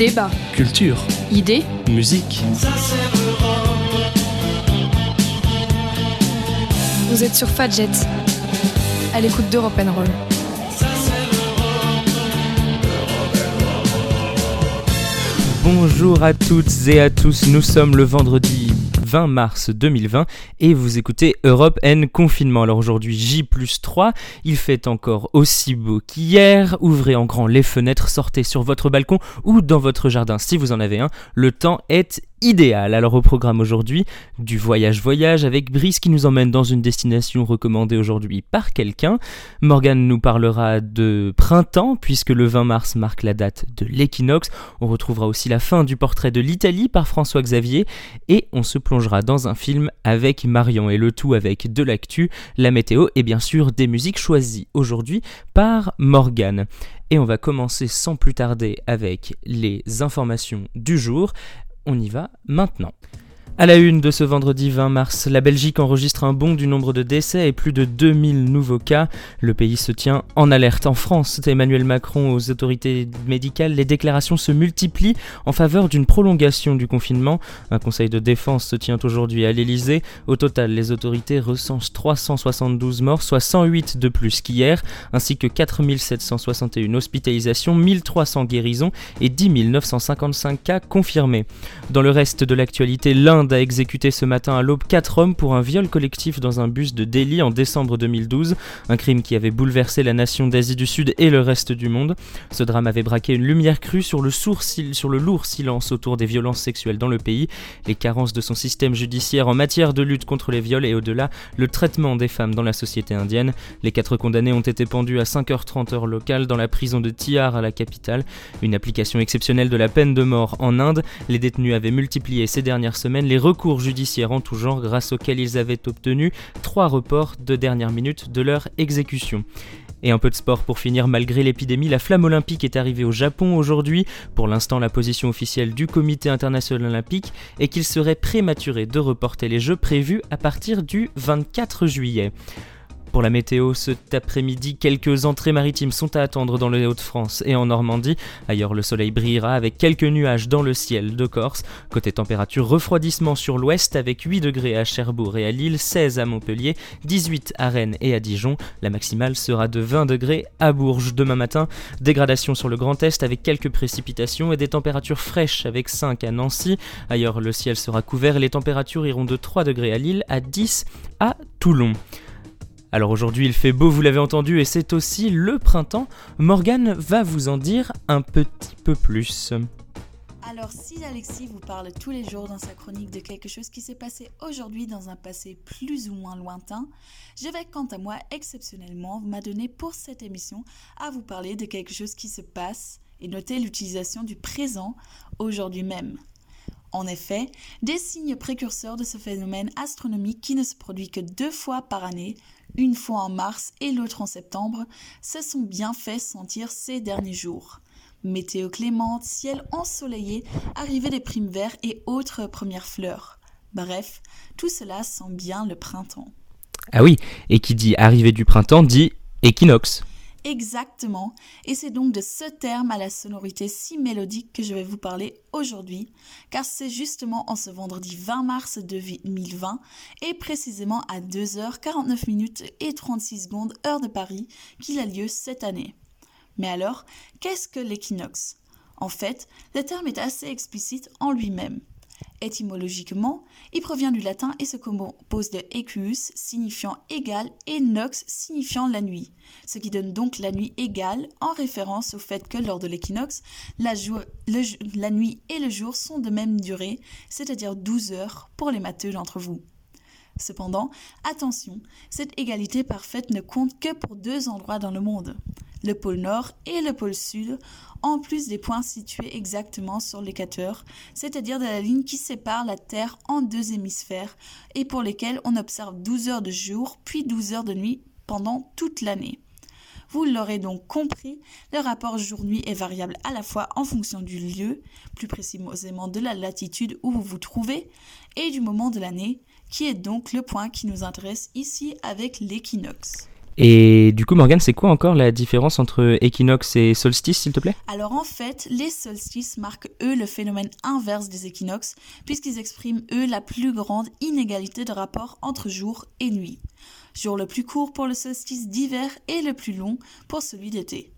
Débat. Culture. Idées. Musique. Vous êtes sur Fadjet. À l'écoute d'Europe Roll. Bonjour à toutes et à tous, nous sommes le vendredi 20 mars 2020 et vous écoutez Europe N Confinement. Alors aujourd'hui J plus 3, il fait encore aussi beau qu'hier, ouvrez en grand les fenêtres, sortez sur votre balcon ou dans votre jardin si vous en avez un, le temps est idéal. Alors au programme aujourd'hui, du voyage-voyage avec Brice qui nous emmène dans une destination recommandée aujourd'hui par quelqu'un. Morgane nous parlera de printemps puisque le 20 mars marque la date de l'équinoxe. On retrouvera aussi la fin du portrait de l'Italie par François Xavier et on se plongera dans un film avec Marion et le tout avec de l'actu, la météo et bien sûr des musiques choisies aujourd'hui par Morgane. Et on va commencer sans plus tarder avec les informations du jour on y va maintenant. À la une de ce vendredi 20 mars, la Belgique enregistre un bond du nombre de décès et plus de 2000 nouveaux cas. Le pays se tient en alerte. En France, Emmanuel Macron aux autorités médicales, les déclarations se multiplient en faveur d'une prolongation du confinement. Un conseil de défense se tient aujourd'hui à l'Elysée. Au total, les autorités recensent 372 morts, soit 108 de plus qu'hier, ainsi que 4761 hospitalisations, 1300 guérisons et 10 955 cas confirmés. Dans le reste de l'actualité, l'Inde a exécuté ce matin à l'aube quatre hommes pour un viol collectif dans un bus de Delhi en décembre 2012, un crime qui avait bouleversé la nation d'Asie du Sud et le reste du monde. Ce drame avait braqué une lumière crue sur le, sur le lourd silence autour des violences sexuelles dans le pays, les carences de son système judiciaire en matière de lutte contre les viols et au-delà, le traitement des femmes dans la société indienne. Les quatre condamnés ont été pendus à 5h30 heure locale dans la prison de Tihar à la capitale. Une application exceptionnelle de la peine de mort en Inde, les détenus avaient multiplié ces dernières semaines les recours judiciaires en tout genre grâce auxquels ils avaient obtenu trois reports de dernière minute de leur exécution. Et un peu de sport pour finir, malgré l'épidémie, la flamme olympique est arrivée au Japon aujourd'hui. Pour l'instant, la position officielle du comité international olympique est qu'il serait prématuré de reporter les Jeux prévus à partir du 24 juillet. Pour la météo, cet après-midi, quelques entrées maritimes sont à attendre dans le Hauts-de-France et en Normandie. Ailleurs, le soleil brillera avec quelques nuages dans le ciel de Corse. Côté température, refroidissement sur l'ouest avec 8 degrés à Cherbourg et à Lille, 16 à Montpellier, 18 à Rennes et à Dijon. La maximale sera de 20 degrés à Bourges demain matin. Dégradation sur le Grand Est avec quelques précipitations et des températures fraîches avec 5 à Nancy. Ailleurs, le ciel sera couvert et les températures iront de 3 degrés à Lille à 10 à Toulon. Alors aujourd'hui il fait beau, vous l'avez entendu, et c'est aussi le printemps. Morgane va vous en dire un petit peu plus. Alors si Alexis vous parle tous les jours dans sa chronique de quelque chose qui s'est passé aujourd'hui dans un passé plus ou moins lointain, je vais quant à moi exceptionnellement m'adonner pour cette émission à vous parler de quelque chose qui se passe et noter l'utilisation du présent aujourd'hui même. En effet, des signes précurseurs de ce phénomène astronomique qui ne se produit que deux fois par année une fois en mars et l'autre en septembre, se sont bien fait sentir ces derniers jours. Météo clémente, ciel ensoleillé, arrivée des primes verts et autres premières fleurs. Bref, tout cela sent bien le printemps. Ah oui, et qui dit arrivée du printemps dit équinoxe. Exactement, et c'est donc de ce terme à la sonorité si mélodique que je vais vous parler aujourd'hui, car c'est justement en ce vendredi 20 mars 2020 et précisément à 2h49 minutes et 36 secondes heure de Paris qu'il a lieu cette année. Mais alors, qu'est-ce que l'équinoxe? En fait, le terme est assez explicite en lui-même. Étymologiquement, il provient du latin et se compose de equus signifiant égal et nox signifiant la nuit, ce qui donne donc la nuit égale en référence au fait que lors de l'équinoxe, la, nuit et le jour sont de même durée, c'est-à-dire 12 heures pour les matheux d'entre vous. Cependant, attention, cette égalité parfaite ne compte que pour deux endroits dans le monde, le pôle Nord et le pôle Sud, en plus des points situés exactement sur l'équateur, c'est-à-dire de la ligne qui sépare la Terre en deux hémisphères et pour lesquels on observe 12 heures de jour puis 12 heures de nuit pendant toute l'année. Vous l'aurez donc compris, le rapport jour-nuit est variable à la fois en fonction du lieu, plus précisément de la latitude où vous vous trouvez, et du moment de l'année, qui est donc le point qui nous intéresse ici avec l'équinoxe? Et du coup, Morgane, c'est quoi encore la différence entre équinoxe et solstice, s'il te plaît? Alors en fait, les solstices marquent, eux, le phénomène inverse des équinoxes, puisqu'ils expriment, eux, la plus grande inégalité de rapport entre jour et nuit. Jour le plus court pour le solstice d'hiver et le plus long pour celui d'été.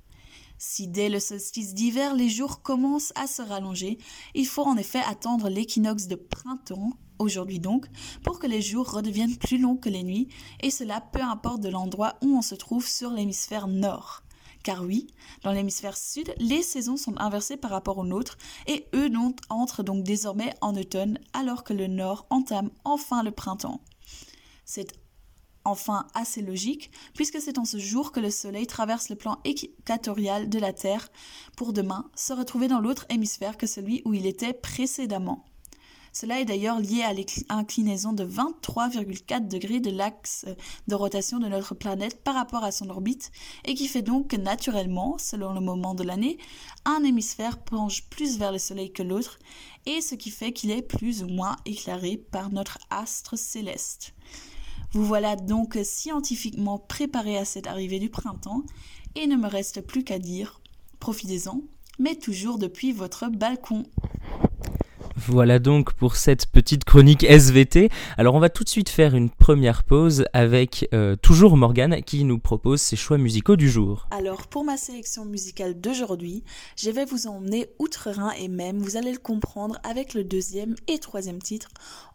Si dès le solstice d'hiver les jours commencent à se rallonger, il faut en effet attendre l'équinoxe de printemps, aujourd'hui donc, pour que les jours redeviennent plus longs que les nuits, et cela peu importe de l'endroit où on se trouve sur l'hémisphère nord. Car oui, dans l'hémisphère sud, les saisons sont inversées par rapport au nôtre, et eux entrent donc désormais en automne, alors que le nord entame enfin le printemps. C'est enfin assez logique, puisque c'est en ce jour que le Soleil traverse le plan équatorial de la Terre pour demain se retrouver dans l'autre hémisphère que celui où il était précédemment. Cela est d'ailleurs lié à l'inclinaison de 23,4 degrés de l'axe de rotation de notre planète par rapport à son orbite et qui fait donc que naturellement, selon le moment de l'année, un hémisphère penche plus vers le Soleil que l'autre et ce qui fait qu'il est plus ou moins éclairé par notre astre céleste. Vous voilà donc scientifiquement préparé à cette arrivée du printemps, et ne me reste plus qu'à dire, profitez-en, mais toujours depuis votre balcon. Voilà donc pour cette petite chronique SVT. Alors on va tout de suite faire une première pause avec euh, toujours Morgane qui nous propose ses choix musicaux du jour. Alors pour ma sélection musicale d'aujourd'hui, je vais vous emmener outre-Rhin et même, vous allez le comprendre avec le deuxième et troisième titre,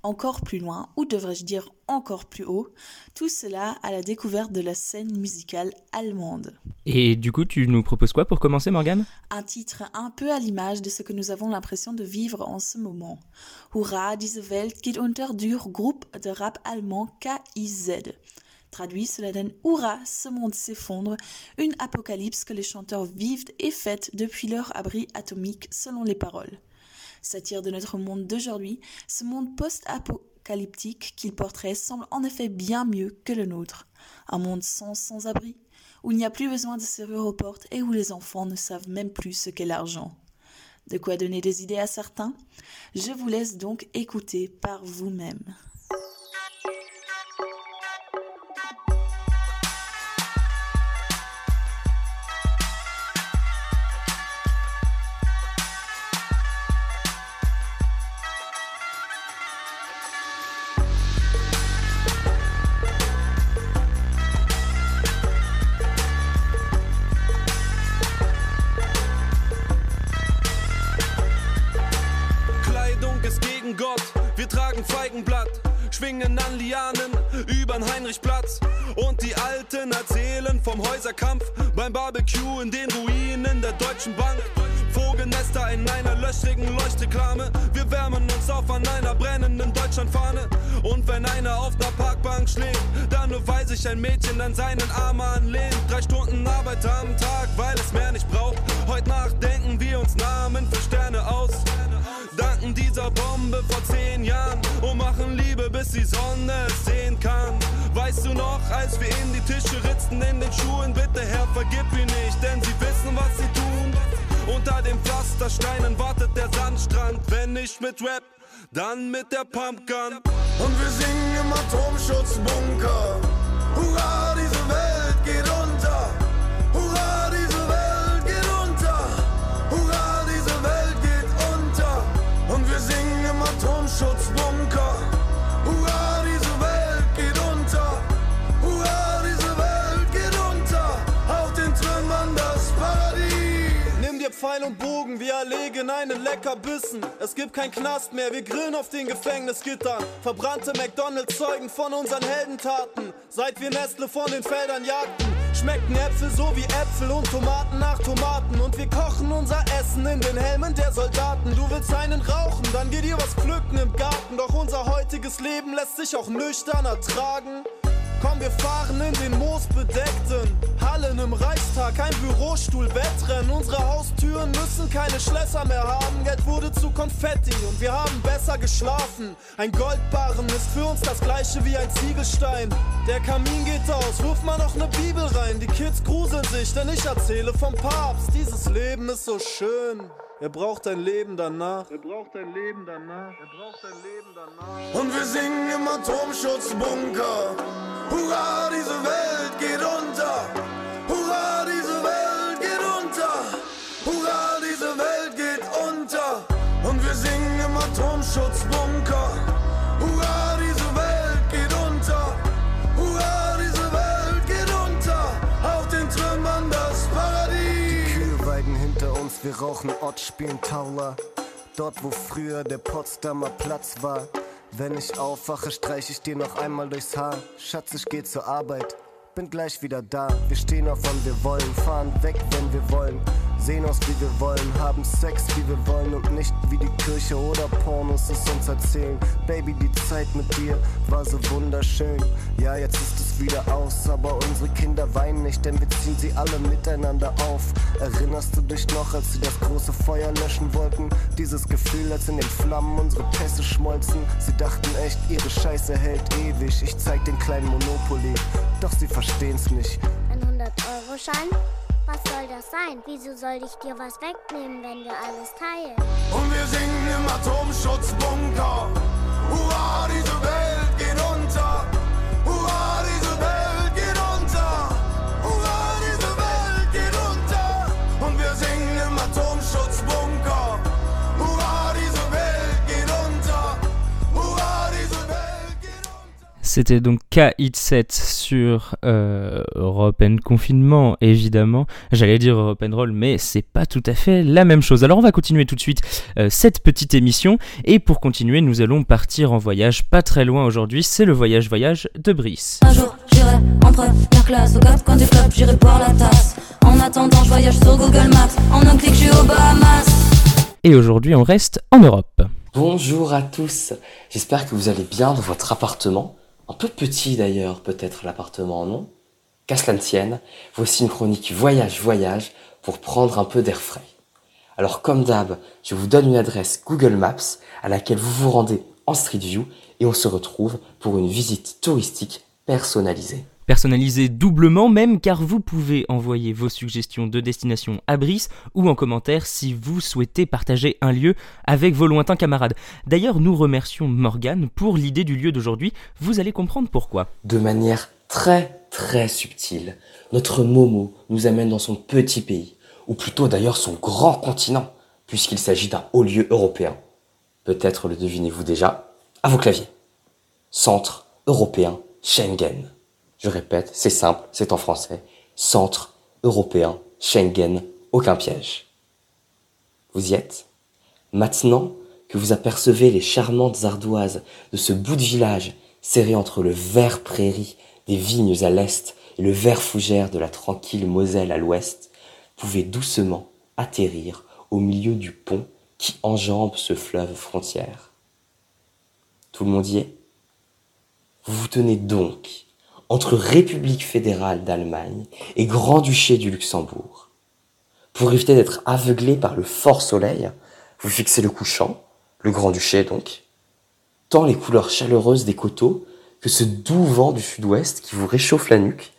encore plus loin, ou devrais-je dire encore plus haut, tout cela à la découverte de la scène musicale allemande. Et du coup, tu nous proposes quoi pour commencer, Morgane? Un titre un peu à l'image de ce que nous avons l'impression de vivre en ce moment. Hurra, diese Welt geht unter du groupe de rap allemand KIZ. Traduit, cela donne Hurrah, ce monde s'effondre, une apocalypse que les chanteurs vivent et fêtent depuis leur abri atomique selon les paroles. Satire de notre monde d'aujourd'hui, ce monde post-apocalyptique qu'il porterait semble en effet bien mieux que le nôtre. Un monde sans sans-abri, où il n'y a plus besoin de serrure aux portes et où les enfants ne savent même plus ce qu'est l'argent. De quoi donner des idées à certains? Je vous laisse donc écouter par vous-même. Erzählen vom Häuserkampf beim Barbecue in den Ruinen der Deutschen Bank. Vogelnester in einer löchrigen Leuchtreklame. Wir wärmen uns auf an einer brennenden Deutschlandfahne. Und wenn einer auf der Parkbank schläft, dann nur weil sich ein Mädchen an seinen Arm anlehnt. Drei Stunden Arbeit am Tag, weil es mehr nicht braucht. Heute Nacht denken wir uns Namen für Sterne aus. Danken dieser Bombe vor zehn Jahren und machen Liebe, bis die Sonne es sehen kann. Weißt du noch, als wir in die Tische ritzten in den Schuhen, bitte Herr, vergib ihn nicht, denn sie wissen, was sie tun. Unter den Pflastersteinen wartet der Sandstrand, wenn nicht mit Rap, dann mit der Pumpgun. Und wir singen im Atomschutzbunker. Hurra, diese Welt geht unter. Hurra, diese Welt geht unter. Hurra, diese Welt geht unter. Und wir singen im Atomschutzbunker. Pfeil und Bogen, wir erlegen einen Leckerbissen. Es gibt kein Knast mehr, wir grillen auf den Gefängnisgittern. Verbrannte McDonalds zeugen von unseren Heldentaten. Seit wir Nestle von den Feldern jagten. Schmecken Äpfel so wie Äpfel und Tomaten nach Tomaten. Und wir kochen unser Essen in den Helmen der Soldaten. Du willst einen rauchen, dann geh dir was pflücken im Garten. Doch unser heutiges Leben lässt sich auch nüchtern ertragen. Komm, wir fahren in den moosbedeckten Hallen im Reichstag, ein Bürostuhl, Wettrennen. Unsere Haustüren müssen keine Schlösser mehr haben. Geld wurde zu Konfetti und wir haben besser geschlafen. Ein Goldbarren ist für uns das gleiche wie ein Ziegelstein. Der Kamin geht aus, wirf mal noch ne Bibel rein. Die Kids gruseln sich, denn ich erzähle vom Papst. Dieses Leben ist so schön. Er braucht ein Leben danach. Er braucht ein Leben danach. Er braucht ein Leben danach. Und wir singen im Atomschutzbunker. Hurra, diese Welt geht unter. Hurra, diese Welt geht unter. Hurra, diese Welt geht unter. Und wir singen im Atomschutzbunker. Hurra, diese Welt geht unter. Hurra, diese Welt geht unter. Auf den Trümmern das Paradies. Kühlweiden hinter uns, wir rauchen Ott, spielen Taula. Dort, wo früher der Potsdamer Platz war. Wenn ich aufwache, streich ich dir noch einmal durchs Haar. Schatz, ich geh zur Arbeit, bin gleich wieder da. Wir stehen auf, wann wir wollen, fahren weg, wenn wir wollen. Sehen aus, wie wir wollen, haben Sex, wie wir wollen und nicht wie die Kirche oder Pornos es uns erzählen. Baby, die Zeit mit dir war so wunderschön. Ja, jetzt ist wieder aus, aber unsere Kinder weinen nicht, denn wir ziehen sie alle miteinander auf. Erinnerst du dich noch, als sie das große Feuer löschen wollten? Dieses Gefühl, als in den Flammen unsere Pässe schmolzen. Sie dachten echt, ihre Scheiße hält ewig. Ich zeig den kleinen Monopoly, doch sie verstehen's nicht. Ein 100-Euro-Schein? Was soll das sein? Wieso soll ich dir was wegnehmen, wenn wir alles teilen? Und wir singen im Atomschutzbunker. Hurra, diese Welt C'était donc K-Hit7 sur euh, Europe and Confinement, évidemment. J'allais dire Europe and Roll, mais c'est pas tout à fait la même chose. Alors on va continuer tout de suite euh, cette petite émission. Et pour continuer, nous allons partir en voyage pas très loin aujourd'hui. C'est le voyage voyage de Brice. Un jour, j'irai en première classe au quatre coins du club, j'irai boire la tasse. En attendant, je voyage sur Google Maps. En un clic, je suis aux Bahamas. Et aujourd'hui, on reste en Europe. Bonjour à tous, j'espère que vous allez bien dans votre appartement. Un peu petit d'ailleurs, peut-être l'appartement, non? Qu'à cela ne voici une chronique voyage-voyage pour prendre un peu d'air frais. Alors comme d'hab, je vous donne une adresse Google Maps à laquelle vous vous rendez en Street View et on se retrouve pour une visite touristique personnalisée. Personnalisé doublement même car vous pouvez envoyer vos suggestions de destination à Brice ou en commentaire si vous souhaitez partager un lieu avec vos lointains camarades. D'ailleurs, nous remercions Morgane pour l'idée du lieu d'aujourd'hui, vous allez comprendre pourquoi. De manière très très subtile, notre Momo nous amène dans son petit pays, ou plutôt d'ailleurs son grand continent, puisqu'il s'agit d'un haut lieu européen. Peut-être le devinez-vous déjà, à vos claviers. Centre européen Schengen. Je répète, c'est simple, c'est en français. Centre européen Schengen, aucun piège. Vous y êtes? Maintenant que vous apercevez les charmantes ardoises de ce bout de village serré entre le vert prairie des vignes à l'est et le vert fougère de la tranquille Moselle à l'ouest, pouvez doucement atterrir au milieu du pont qui enjambe ce fleuve frontière. Tout le monde y est? Vous vous tenez donc entre République fédérale d'Allemagne et Grand-Duché du Luxembourg. Pour éviter d'être aveuglé par le fort soleil, vous fixez le couchant, le Grand-Duché donc, tant les couleurs chaleureuses des coteaux que ce doux vent du sud-ouest qui vous réchauffe la nuque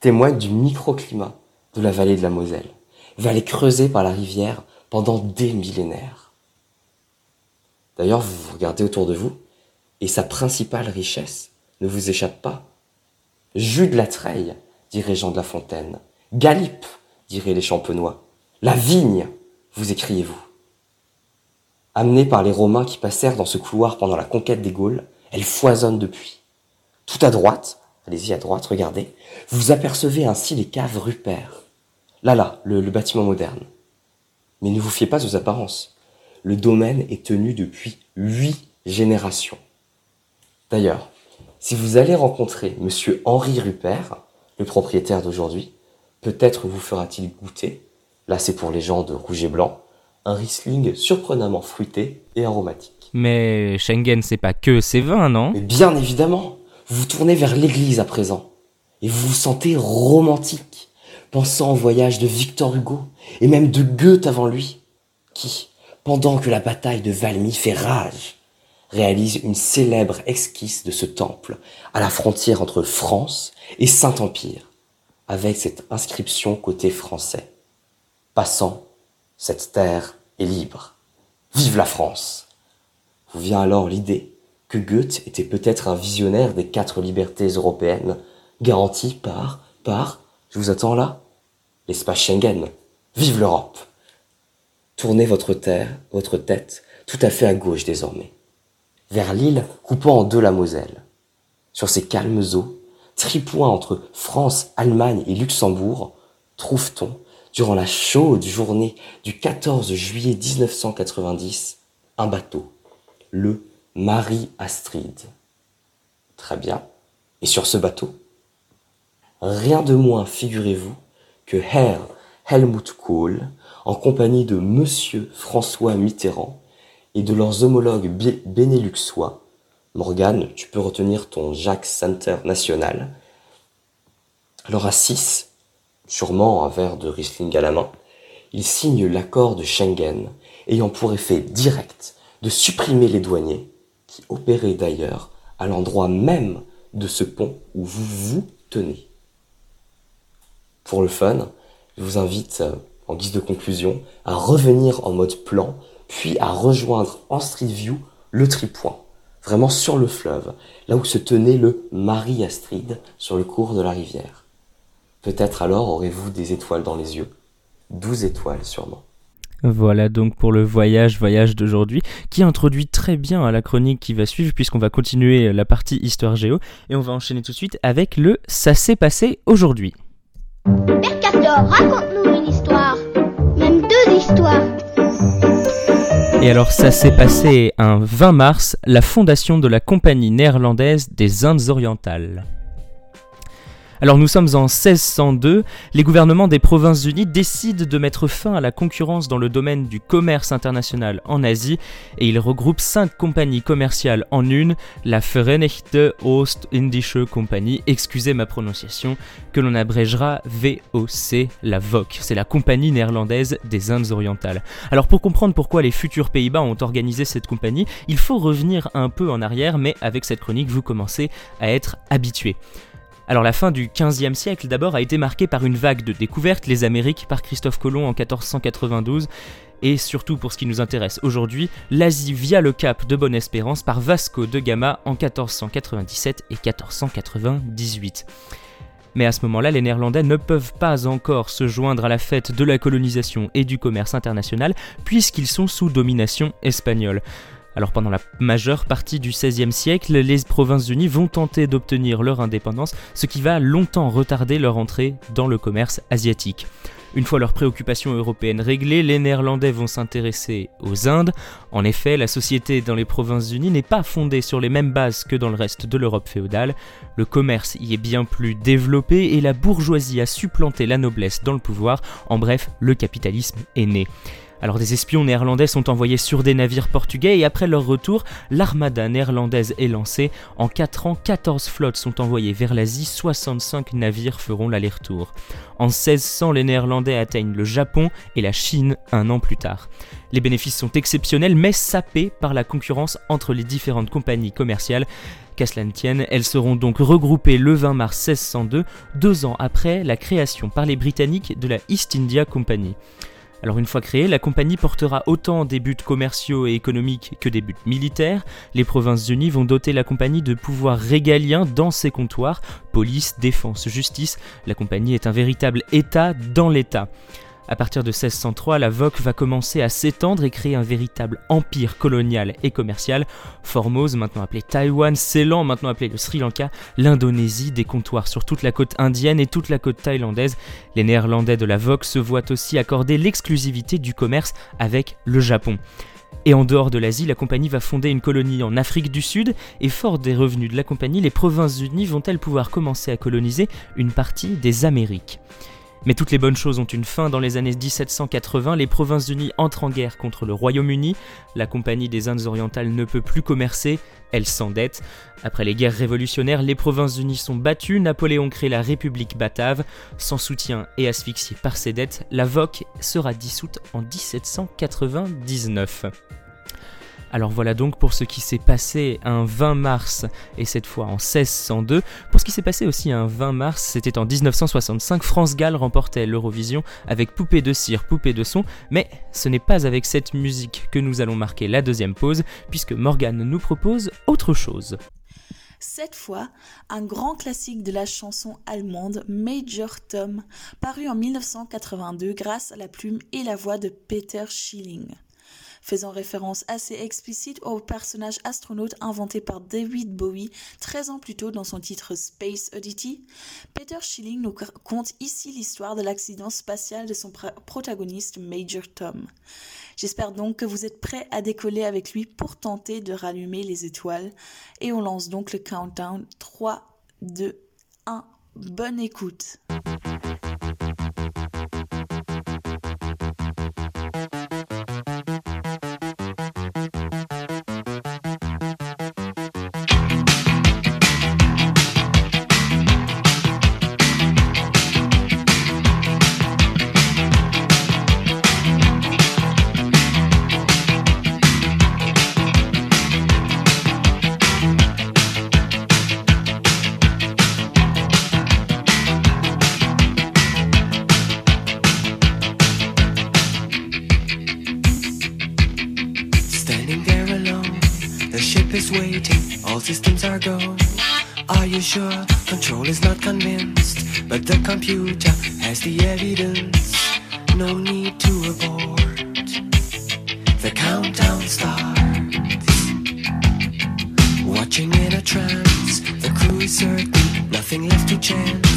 témoignent du microclimat de la vallée de la Moselle, vallée creusée par la rivière pendant des millénaires. D'ailleurs, vous regardez autour de vous, et sa principale richesse ne vous échappe pas. Jus de la treille, dirait Jean de La Fontaine. Galipe, diraient les champenois. La vigne, vous écriez-vous. Amenée par les Romains qui passèrent dans ce couloir pendant la conquête des Gaules, elle foisonne depuis. Tout à droite, allez-y à droite, regardez, vous apercevez ainsi les caves Rupert. Là, là, le bâtiment moderne. Mais ne vous fiez pas aux apparences. Le domaine est tenu depuis huit générations. D'ailleurs, si vous allez rencontrer monsieur Henri Rupert, le propriétaire d'aujourd'hui, peut-être vous fera-t-il goûter, là c'est pour les gens de rouge et blanc, un Riesling surprenamment fruité et aromatique. Mais Schengen, c'est pas que ses vins, non? Mais bien évidemment, vous vous tournez vers l'église à présent, et vous vous sentez romantique, pensant au voyage de Victor Hugo et même de Goethe avant lui, qui, pendant que la bataille de Valmy fait rage, réalise une célèbre esquisse de ce temple à la frontière entre France et Saint-Empire, avec cette inscription côté français. Passant, cette terre est libre. Vive la France Vous vient alors l'idée que Goethe était peut-être un visionnaire des quatre libertés européennes, garanties par, par, je vous attends là, l'espace Schengen. Vive l'Europe Tournez votre terre, votre tête, tout à fait à gauche désormais vers l'île coupant en deux la Moselle. Sur ces calmes eaux, tripoint entre France, Allemagne et Luxembourg, trouve-t-on, durant la chaude journée du 14 juillet 1990, un bateau, le Marie Astrid. Très bien. Et sur ce bateau, rien de moins, figurez-vous, que Herr Helmut Kohl, en compagnie de Monsieur François Mitterrand, et de leurs homologues bénéluxois. Morgane, tu peux retenir ton Jacques Center national. Alors à 6, sûrement un verre de Riesling à la main, ils signent l'accord de Schengen, ayant pour effet direct de supprimer les douaniers, qui opéraient d'ailleurs à l'endroit même de ce pont où vous vous tenez. Pour le fun, je vous invite, euh, en guise de conclusion, à revenir en mode plan puis à rejoindre en Street View le tripoint, vraiment sur le fleuve, là où se tenait le Marie Astrid sur le cours de la rivière. Peut-être alors aurez-vous des étoiles dans les yeux, douze étoiles sûrement. Voilà donc pour le voyage, voyage d'aujourd'hui, qui introduit très bien à la chronique qui va suivre, puisqu'on va continuer la partie histoire géo, et on va enchaîner tout de suite avec le Ça s'est passé aujourd'hui. Père raconte-nous une histoire, Et alors ça s'est passé un 20 mars, la fondation de la Compagnie néerlandaise des Indes orientales. Alors nous sommes en 1602, les gouvernements des Provinces-Unies décident de mettre fin à la concurrence dans le domaine du commerce international en Asie et ils regroupent cinq compagnies commerciales en une, la Verenigde Oost-Indische Compagnie, excusez ma prononciation, que l'on abrégera VOC, la VOC, c'est la compagnie néerlandaise des Indes orientales. Alors pour comprendre pourquoi les futurs Pays-Bas ont organisé cette compagnie, il faut revenir un peu en arrière, mais avec cette chronique vous commencez à être habitués. Alors la fin du XVe siècle d'abord a été marquée par une vague de découvertes, les Amériques par Christophe Colomb en 1492, et surtout pour ce qui nous intéresse aujourd'hui, l'Asie via le cap de Bonne-Espérance par Vasco de Gama en 1497 et 1498. Mais à ce moment-là, les Néerlandais ne peuvent pas encore se joindre à la fête de la colonisation et du commerce international puisqu'ils sont sous domination espagnole. Alors pendant la majeure partie du XVIe siècle, les Provinces-Unies vont tenter d'obtenir leur indépendance, ce qui va longtemps retarder leur entrée dans le commerce asiatique. Une fois leurs préoccupations européennes réglées, les Néerlandais vont s'intéresser aux Indes. En effet, la société dans les Provinces-Unies n'est pas fondée sur les mêmes bases que dans le reste de l'Europe féodale. Le commerce y est bien plus développé et la bourgeoisie a supplanté la noblesse dans le pouvoir. En bref, le capitalisme est né. Alors des espions néerlandais sont envoyés sur des navires portugais et après leur retour, l'armada néerlandaise est lancée. En 4 ans, 14 flottes sont envoyées vers l'Asie, 65 navires feront l'aller-retour. En 1600, les Néerlandais atteignent le Japon et la Chine un an plus tard. Les bénéfices sont exceptionnels mais sapés par la concurrence entre les différentes compagnies commerciales. Qu'à cela ne tienne, elles seront donc regroupées le 20 mars 1602, deux ans après la création par les Britanniques de la East India Company. Alors une fois créée, la compagnie portera autant des buts commerciaux et économiques que des buts militaires. Les Provinces-Unies vont doter la compagnie de pouvoirs régaliens dans ses comptoirs, police, défense, justice. La compagnie est un véritable État dans l'État. À partir de 1603, la VOC va commencer à s'étendre et créer un véritable empire colonial et commercial. Formose, maintenant appelé Taïwan, Ceylan, maintenant appelé le Sri Lanka, l'Indonésie, des comptoirs sur toute la côte indienne et toute la côte thaïlandaise. Les Néerlandais de la VOC se voient aussi accorder l'exclusivité du commerce avec le Japon. Et en dehors de l'Asie, la compagnie va fonder une colonie en Afrique du Sud, et fort des revenus de la compagnie, les Provinces-Unies vont-elles pouvoir commencer à coloniser une partie des Amériques? Mais toutes les bonnes choses ont une fin. Dans les années 1780, les Provinces-Unies entrent en guerre contre le Royaume-Uni. La Compagnie des Indes orientales ne peut plus commercer, elle s'endette. Après les guerres révolutionnaires, les Provinces-Unies sont battues, Napoléon crée la République batave. Sans soutien et asphyxiée par ses dettes, la VOC sera dissoute en 1799. Alors voilà donc pour ce qui s'est passé un 20 mars et cette fois en 1602. Pour ce qui s'est passé aussi un 20 mars, c'était en 1965, France Gall remportait l'Eurovision avec Poupée de cire, Poupée de son, mais ce n'est pas avec cette musique que nous allons marquer la deuxième pause puisque Morgane nous propose autre chose. Cette fois, un grand classique de la chanson allemande Major Tom, paru en 1982 grâce à la plume et la voix de Peter Schilling faisant référence assez explicite au personnage astronaute inventé par David Bowie 13 ans plus tôt dans son titre Space Oddity, Peter Schilling nous conte ici l'histoire de l'accident spatial de son protagoniste Major Tom. J'espère donc que vous êtes prêts à décoller avec lui pour tenter de rallumer les étoiles et on lance donc le countdown 3, 2, 1. Bonne écoute. Sure control is not convinced, but the computer has the evidence. No need to abort. The countdown starts. Watching in a trance, the crew is certain, nothing left to chance.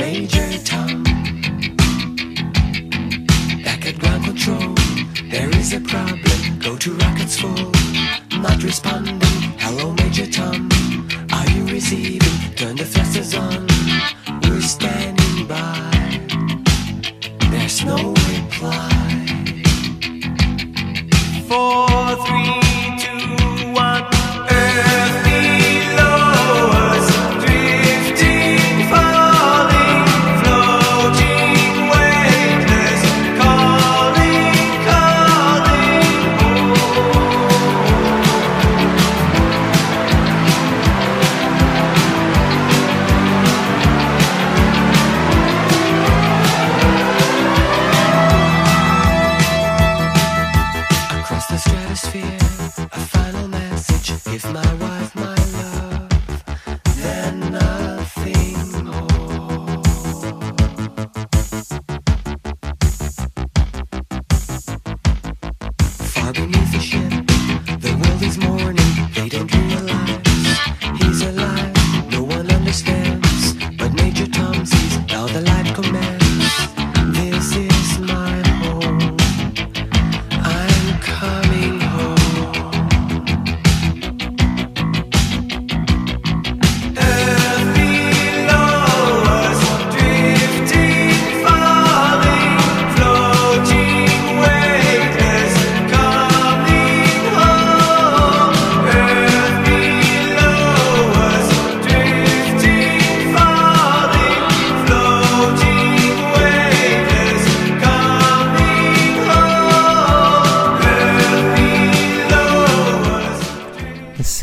changes.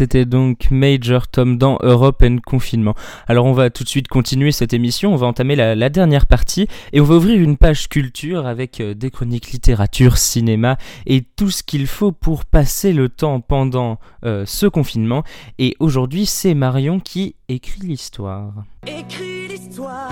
C'était donc Major Tom dans Europe and Confinement. Alors on va tout de suite continuer cette émission, on va entamer la, dernière partie et on va ouvrir une page culture avec euh, des chroniques littérature, cinéma et tout ce qu'il faut pour passer le temps pendant euh, ce confinement. Et aujourd'hui c'est Marion qui écrit l'histoire. Écris l'histoire,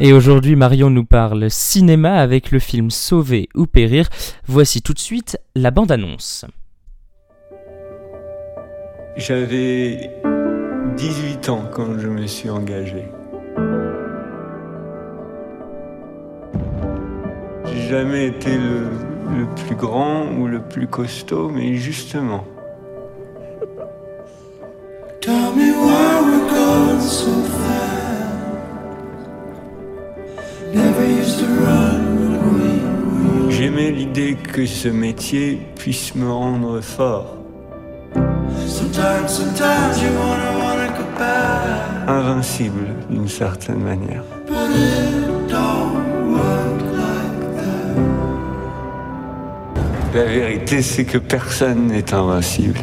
Et aujourd'hui, Marion nous parle cinéma avec le film Sauver ou Périr. Voici tout de suite la bande-annonce. J'avais 18 ans quand je me suis engagé. J'ai jamais été le, le plus grand ou le plus costaud, mais justement. Tell me why we're going so fast. J'aimais l'idée que ce métier puisse me rendre fort. Invincible d'une certaine manière. La vérité, c'est que personne n'est invincible.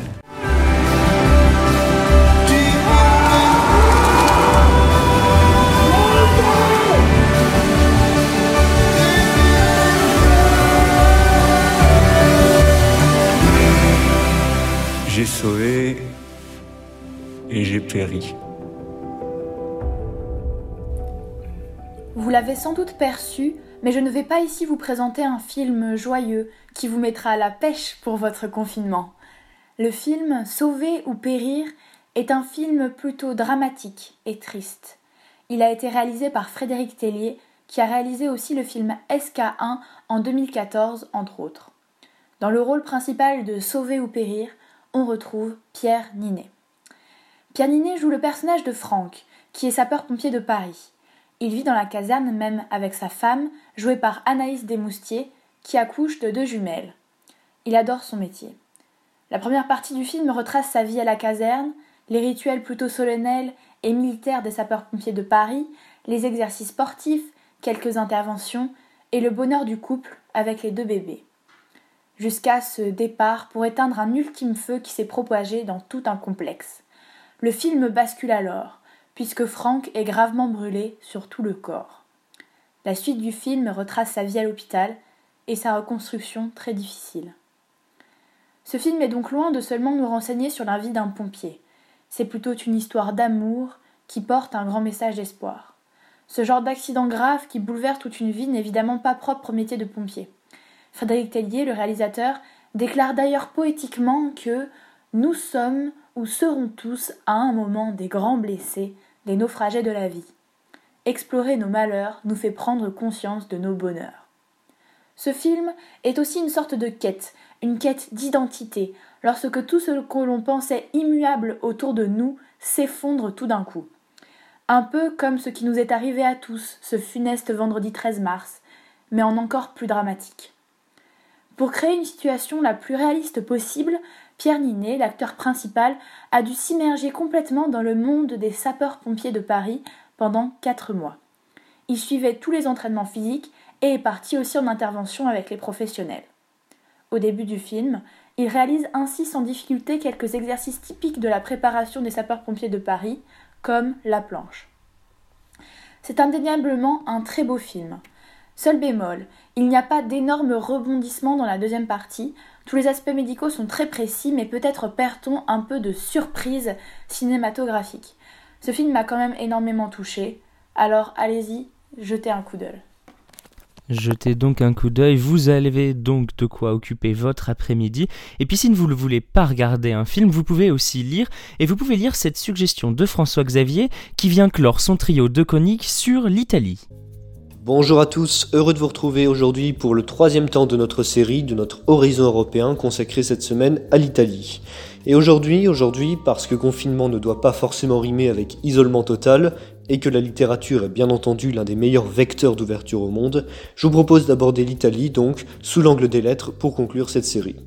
J'ai sauvé et j'ai péri. Vous l'avez sans doute perçu, mais je ne vais pas ici vous présenter un film joyeux qui vous mettra à la pêche pour votre confinement. Le film Sauver ou périr est un film plutôt dramatique et triste. Il a été réalisé par Frédéric Tellier, qui a réalisé aussi le film SK1 en 2014, entre autres. Dans le rôle principal de Sauver ou périr, on retrouve Pierre Ninet. Pierre Ninet joue le personnage de Franck, qui est sapeur-pompier de Paris. Il vit dans la caserne même avec sa femme, jouée par Anaïs Desmoustiers, qui accouche de deux jumelles. Il adore son métier. La première partie du film retrace sa vie à la caserne, les rituels plutôt solennels et militaires des sapeurs-pompiers de Paris, les exercices sportifs, quelques interventions et le bonheur du couple avec les deux bébés jusqu'à ce départ pour éteindre un ultime feu qui s'est propagé dans tout un complexe. Le film bascule alors, puisque Franck est gravement brûlé sur tout le corps. La suite du film retrace sa vie à l'hôpital et sa reconstruction très difficile. Ce film est donc loin de seulement nous renseigner sur la vie d'un pompier. C'est plutôt une histoire d'amour qui porte un grand message d'espoir. Ce genre d'accident grave qui bouleverse toute une vie n'est évidemment pas propre au métier de pompier. Frédéric Tellier, le réalisateur, déclare d'ailleurs poétiquement que nous sommes ou serons tous à un moment des grands blessés, des naufragés de la vie. Explorer nos malheurs nous fait prendre conscience de nos bonheurs. Ce film est aussi une sorte de quête, une quête d'identité, lorsque tout ce que l'on pensait immuable autour de nous s'effondre tout d'un coup. Un peu comme ce qui nous est arrivé à tous ce funeste vendredi 13 mars, mais en encore plus dramatique. Pour créer une situation la plus réaliste possible, Pierre Ninet, l'acteur principal, a dû s'immerger complètement dans le monde des sapeurs-pompiers de Paris pendant quatre mois. Il suivait tous les entraînements physiques et est parti aussi en intervention avec les professionnels. Au début du film, il réalise ainsi sans difficulté quelques exercices typiques de la préparation des sapeurs-pompiers de Paris, comme la planche. C'est indéniablement un très beau film. Seul bémol, il n'y a pas d'énormes rebondissements dans la deuxième partie. Tous les aspects médicaux sont très précis, mais peut-être perd-on un peu de surprise cinématographique. Ce film m'a quand même énormément touché, alors allez-y, jetez un coup d'œil. Jetez donc un coup d'œil, vous avez donc de quoi occuper votre après-midi. Et puis si vous ne voulez pas regarder un film, vous pouvez aussi lire, et vous pouvez lire cette suggestion de François Xavier qui vient clore son trio de coniques sur l'Italie. Bonjour à tous, heureux de vous retrouver aujourd'hui pour le troisième temps de notre série, de notre horizon européen consacré cette semaine à l'Italie. Et aujourd'hui, aujourd'hui, parce que confinement ne doit pas forcément rimer avec isolement total, et que la littérature est bien entendu l'un des meilleurs vecteurs d'ouverture au monde, je vous propose d'aborder l'Italie donc sous l'angle des lettres pour conclure cette série.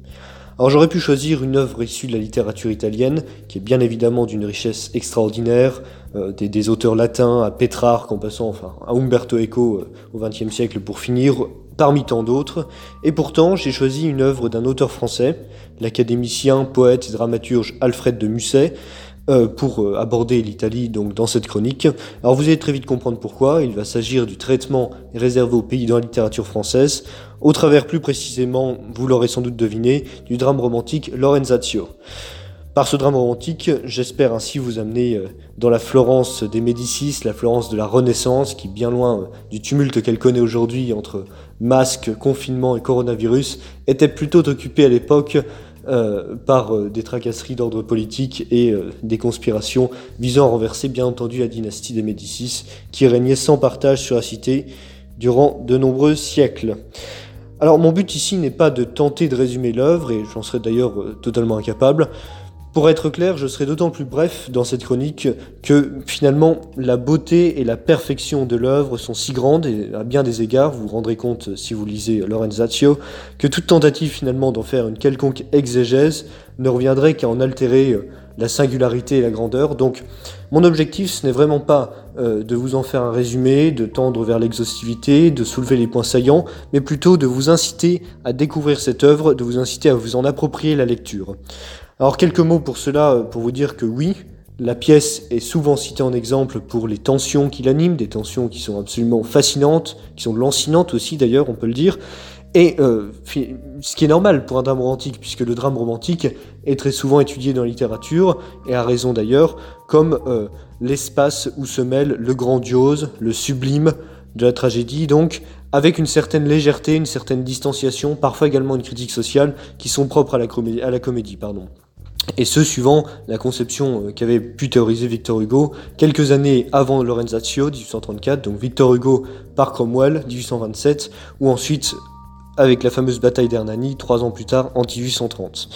Alors j'aurais pu choisir une œuvre issue de la littérature italienne, qui est bien évidemment d'une richesse extraordinaire, euh, des, auteurs latins à Pétrarque en passant enfin, à Umberto Eco euh, au XXe siècle pour finir, parmi tant d'autres, et pourtant j'ai choisi une œuvre d'un auteur français, l'académicien, poète et dramaturge Alfred de Musset, euh, pour euh, aborder l'Italie donc dans cette chronique. Alors vous allez très vite comprendre pourquoi. Il va s'agir du traitement réservé au pays dans la littérature française, au travers plus précisément, vous l'aurez sans doute deviné, du drame romantique Lorenzatio. Par ce drame romantique, j'espère ainsi vous amener euh, dans la Florence des Médicis, la Florence de la Renaissance, qui bien loin du tumulte qu'elle connaît aujourd'hui entre masques, confinement et coronavirus, était plutôt occupée à l'époque euh, par euh, des tracasseries d'ordre politique et euh, des conspirations visant à renverser bien entendu la dynastie des Médicis qui régnait sans partage sur la cité durant de nombreux siècles. Alors mon but ici n'est pas de tenter de résumer l'œuvre, et j'en serais d'ailleurs totalement incapable, pour être clair, je serai d'autant plus bref dans cette chronique que finalement la beauté et la perfection de l'œuvre sont si grandes et à bien des égards, vous vous rendrez compte si vous lisez Lorenzatio, que toute tentative finalement d'en faire une quelconque exégèse ne reviendrait qu'à en altérer euh, la singularité et la grandeur. Donc mon objectif ce n'est vraiment pas euh, de vous en faire un résumé, de tendre vers l'exhaustivité, de soulever les points saillants, mais plutôt de vous inciter à découvrir cette œuvre, de vous inciter à vous en approprier la lecture. Alors quelques mots pour cela, euh, pour vous dire que oui, la pièce est souvent citée en exemple pour les tensions qui l'animent, des tensions qui sont absolument fascinantes, qui sont lancinantes aussi d'ailleurs, on peut le dire. Et euh, ce qui est normal pour un drame romantique, puisque le drame romantique est très souvent étudié dans la littérature, et a raison d'ailleurs, comme euh, l'espace où se mêle le grandiose, le sublime de la tragédie, donc avec une certaine légèreté, une certaine distanciation, parfois également une critique sociale, qui sont propres à la. À la comédie pardon. Et ce, suivant la conception euh, qu'avait pu théoriser Victor Hugo quelques années avant Lorenzatio, 1834, donc Victor Hugo par Cromwell, 1827, ou ensuite avec la fameuse bataille d'Hernani, trois ans plus tard, en 1830.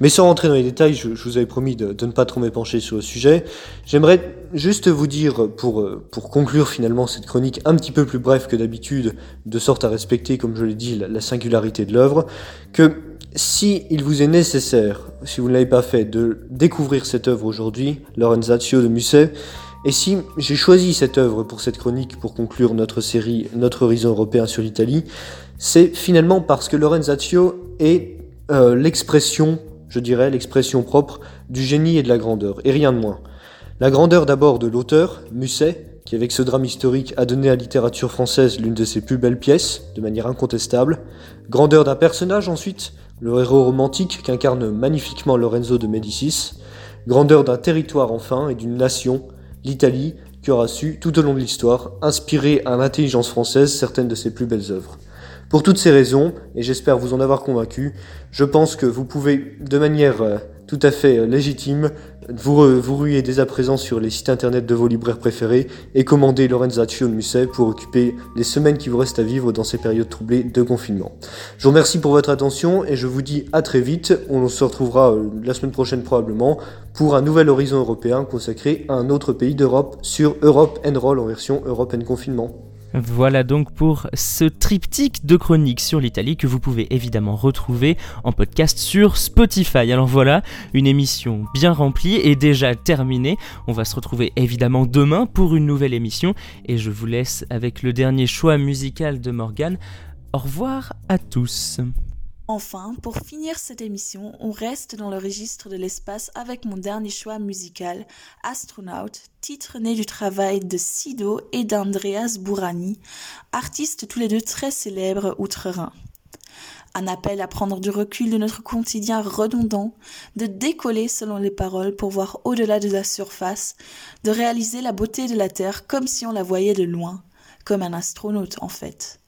Mais sans rentrer dans les détails, je, vous avais promis de, ne pas trop m'épancher sur le sujet, j'aimerais juste vous dire, pour, euh, pour conclure finalement cette chronique un petit peu plus brève que d'habitude, de sorte à respecter, comme je l'ai dit, la, la singularité de l'œuvre, que si il vous est nécessaire, si vous ne l'avez pas fait, de découvrir cette œuvre aujourd'hui, Lorenzatio de Musset, et si j'ai choisi cette œuvre pour cette chronique pour conclure notre série Notre horizon européen sur l'Italie, c'est finalement parce que Lorenzatio est euh, l'expression, je dirais, l'expression propre du génie et de la grandeur, et rien de moins. La grandeur d'abord de l'auteur, Musset, qui avec ce drame historique a donné à la littérature française l'une de ses plus belles pièces, de manière incontestable. Grandeur d'un personnage ensuite, le héros romantique qu'incarne magnifiquement Lorenzo de Médicis, grandeur d'un territoire enfin et d'une nation, l'Italie, qui aura su, tout au long de l'histoire, inspirer à l'intelligence française certaines de ses plus belles œuvres. Pour toutes ces raisons, et j'espère vous en avoir convaincu, je pense que vous pouvez, de manière euh, tout à fait euh, légitime, vous, vous ruez dès à présent sur les sites internet de vos libraires préférés et commander Lorenzatio de Musset pour occuper les semaines qui vous restent à vivre dans ces périodes troublées de confinement. Je vous remercie pour votre attention et je vous dis à très vite. On se retrouvera euh, la semaine prochaine probablement pour un nouvel horizon européen consacré à un autre pays d'Europe sur Europe and Roll en version Europe and Confinement. Voilà donc pour ce triptyque de chroniques sur l'Italie que vous pouvez évidemment retrouver en podcast sur Spotify. Alors voilà, une émission bien remplie et déjà terminée. On va se retrouver évidemment demain pour une nouvelle émission et je vous laisse avec le dernier choix musical de Morgane. Au revoir à tous. Enfin, pour finir cette émission, on reste dans le registre de l'espace avec mon dernier choix musical, Astronaut, titre né du travail de Sido et d'Andreas Bourani, artistes tous les deux très célèbres outre-Rhin. Un appel à prendre du recul de notre quotidien redondant, de décoller selon les paroles pour voir au-delà de la surface, de réaliser la beauté de la Terre comme si on la voyait de loin, comme un astronaute en fait.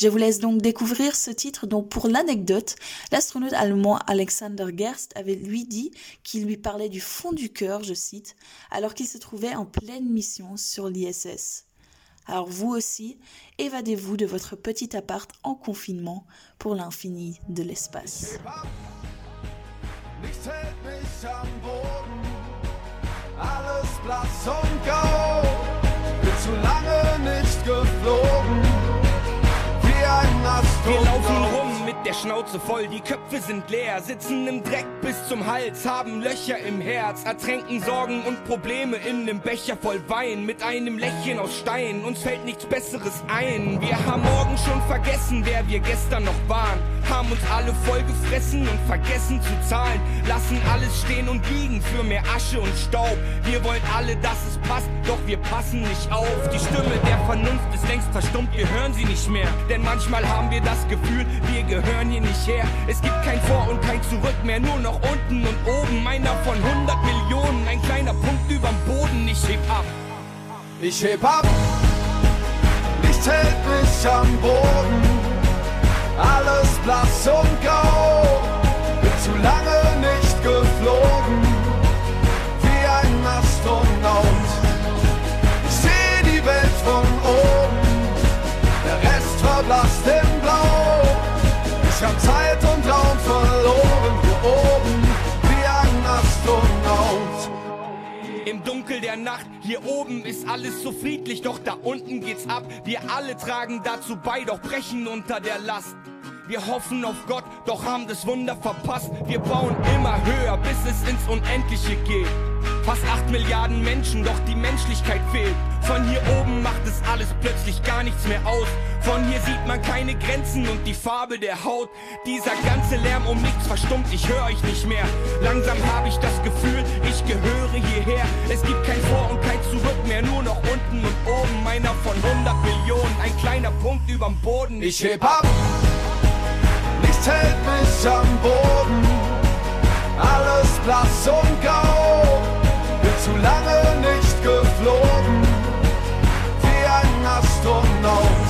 Je vous laisse donc découvrir ce titre dont, pour l'anecdote, l'astronaute allemand Alexander Gerst avait lui dit qu'il lui parlait du fond du cœur, je cite, alors qu'il se trouvait en pleine mission sur l'ISS. Alors vous aussi, évadez-vous de votre petit appart en confinement pour l'infini de l'espace. genauso Schnauze voll, die Köpfe sind leer, sitzen im Dreck bis zum Hals, haben Löcher im Herz, ertränken Sorgen und Probleme in nem Becher voll Wein, mit einem Lächeln aus Stein, uns fällt nichts Besseres ein. Wir haben morgen schon vergessen, wer wir gestern noch waren, haben uns alle voll gefressen und vergessen zu zahlen, lassen alles stehen und liegen für mehr Asche und Staub. Wir wollen alle, dass es passt, doch wir passen nicht auf. Die Stimme der Vernunft ist längst verstummt, wir hören sie nicht mehr, denn manchmal haben wir das Gefühl, wir gehören hier nicht her. Es gibt kein Vor und kein Zurück mehr, nur noch unten und oben. Einer von 100 Millionen, ein kleiner Punkt überm Boden. Ich heb ab. Ich heb ab, nichts hält mich am Boden. Alles blass und grau, bin zu lange nicht geflogen, Dunkel der Nacht, hier oben ist alles so friedlich, doch da unten geht's ab. Wir alle tragen dazu bei, doch brechen unter der Last. Wir hoffen auf Gott, doch haben das Wunder verpasst. Wir bauen immer höher, bis es ins Unendliche geht. Fast 8 Milliarden Menschen, doch die Menschlichkeit fehlt. Von hier oben macht es alles plötzlich gar nichts mehr aus. Von hier sieht man keine Grenzen und die Farbe der Haut. Dieser ganze Lärm um nichts verstummt, ich höre euch nicht mehr. Langsam habe ich das Gefühl, ich gehöre hierher. Es gibt kein Vor und kein Zurück mehr, nur noch unten und oben. Einer von 100 Millionen, ein kleiner Punkt überm Boden. Ich heb ab, nichts hält mich am Boden. Alles blass und grau, bin zu lange nicht geflogen, wie ein Astronaut.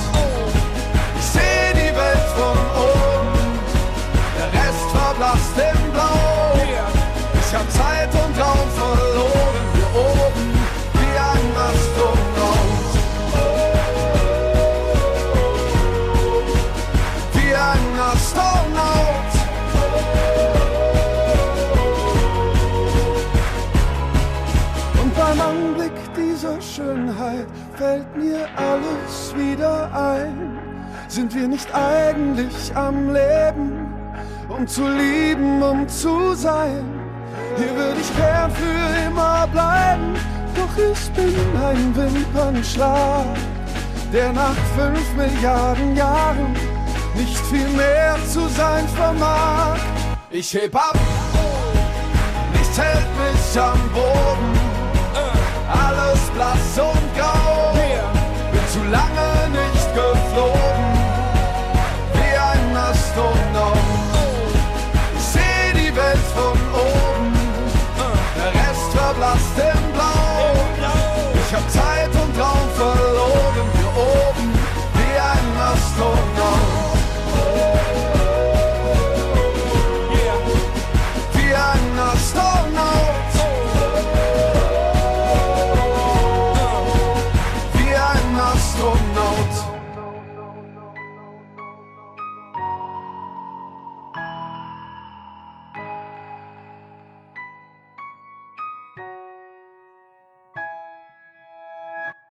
Sind wir nicht eigentlich am Leben, um zu lieben, um zu sein? Hier würde ich gern für immer bleiben, doch ich bin ein Wimpernschlag, der nach fünf Milliarden Jahren nicht viel mehr zu sein vermag. Ich heb ab, nichts hält mich am Boden, alles blass und